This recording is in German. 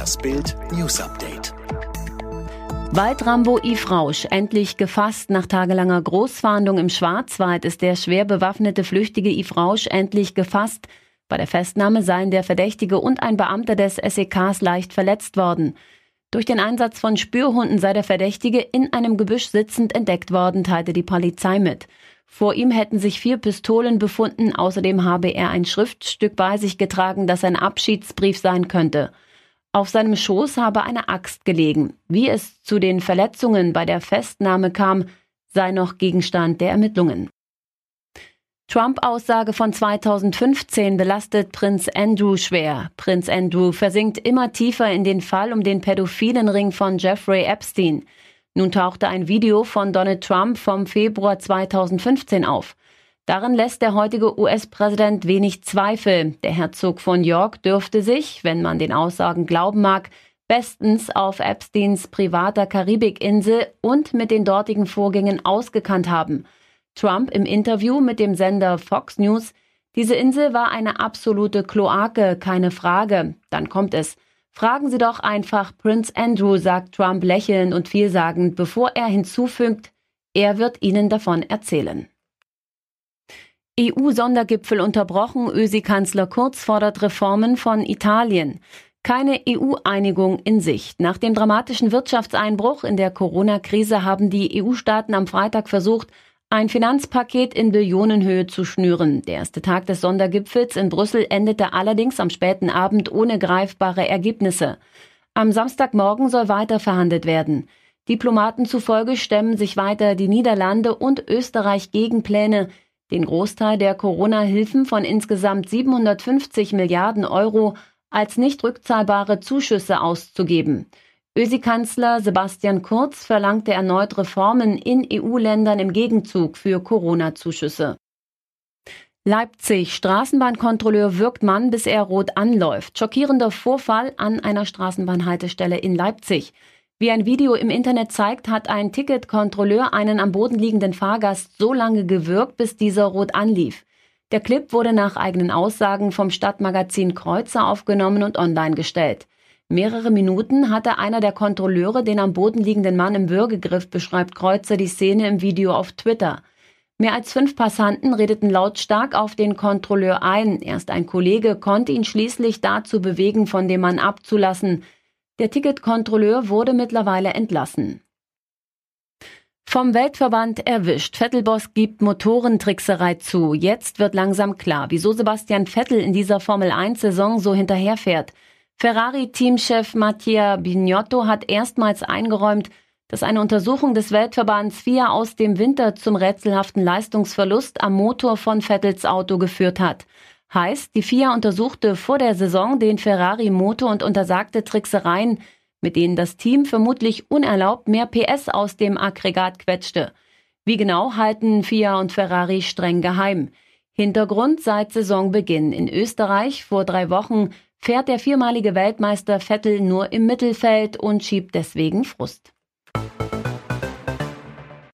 Das Bild News Update. Waldrambo Yves Rausch, endlich gefasst. Nach tagelanger Großfahndung im Schwarzwald ist der schwer bewaffnete Flüchtige Yves Rausch endlich gefasst. Bei der Festnahme seien der Verdächtige und ein Beamter des SEKs leicht verletzt worden. Durch den Einsatz von Spürhunden sei der Verdächtige in einem Gebüsch sitzend entdeckt worden, teilte die Polizei mit. Vor ihm hätten sich vier Pistolen befunden, außerdem habe er ein Schriftstück bei sich getragen, das ein Abschiedsbrief sein könnte. Auf seinem Schoß habe eine Axt gelegen. Wie es zu den Verletzungen bei der Festnahme kam, sei noch Gegenstand der Ermittlungen. Trump-Aussage von 2015 belastet Prinz Andrew schwer. Prinz Andrew versinkt immer tiefer in den Fall um den pädophilen Ring von Jeffrey Epstein. Nun tauchte ein Video von Donald Trump vom Februar 2015 auf. Darin lässt der heutige US-Präsident wenig Zweifel. Der Herzog von York dürfte sich, wenn man den Aussagen glauben mag, bestens auf Epsteins privater Karibikinsel und mit den dortigen Vorgängen ausgekannt haben. Trump im Interview mit dem Sender Fox News, diese Insel war eine absolute Kloake, keine Frage. Dann kommt es. Fragen Sie doch einfach Prince Andrew, sagt Trump lächelnd und vielsagend, bevor er hinzufügt, er wird Ihnen davon erzählen. EU-Sondergipfel unterbrochen, Ösi-Kanzler Kurz fordert Reformen von Italien. Keine EU-Einigung in Sicht. Nach dem dramatischen Wirtschaftseinbruch in der Corona-Krise haben die EU-Staaten am Freitag versucht, ein Finanzpaket in Billionenhöhe zu schnüren. Der erste Tag des Sondergipfels in Brüssel endete allerdings am späten Abend ohne greifbare Ergebnisse. Am Samstagmorgen soll weiter verhandelt werden. Diplomaten zufolge stemmen sich weiter die Niederlande und Österreich gegen Pläne, den Großteil der Corona-Hilfen von insgesamt 750 Milliarden Euro als nicht rückzahlbare Zuschüsse auszugeben. Ösi-Kanzler Sebastian Kurz verlangte erneut Reformen in EU-Ländern im Gegenzug für Corona-Zuschüsse. Leipzig. Straßenbahnkontrolleur wirkt Mann, bis er rot anläuft. Schockierender Vorfall an einer Straßenbahnhaltestelle in Leipzig. Wie ein Video im Internet zeigt, hat ein Ticketkontrolleur einen am Boden liegenden Fahrgast so lange gewürgt, bis dieser rot anlief. Der Clip wurde nach eigenen Aussagen vom Stadtmagazin Kreuzer aufgenommen und online gestellt. Mehrere Minuten hatte einer der Kontrolleure den am Boden liegenden Mann im Würgegriff, beschreibt Kreuzer die Szene im Video auf Twitter. Mehr als fünf Passanten redeten lautstark auf den Kontrolleur ein. Erst ein Kollege konnte ihn schließlich dazu bewegen, von dem Mann abzulassen. Der Ticketkontrolleur wurde mittlerweile entlassen. Vom Weltverband erwischt. Vettelboss gibt Motorentrickserei zu. Jetzt wird langsam klar, wieso Sebastian Vettel in dieser Formel 1 Saison so hinterherfährt. Ferrari-Teamchef Mattia Bignotto hat erstmals eingeräumt, dass eine Untersuchung des Weltverbands FIA aus dem Winter zum rätselhaften Leistungsverlust am Motor von Vettels Auto geführt hat. Heißt, die FIA untersuchte vor der Saison den Ferrari-Motor und untersagte Tricksereien, mit denen das Team vermutlich unerlaubt mehr PS aus dem Aggregat quetschte. Wie genau halten FIA und Ferrari streng geheim. Hintergrund seit Saisonbeginn in Österreich vor drei Wochen fährt der viermalige Weltmeister Vettel nur im Mittelfeld und schiebt deswegen Frust.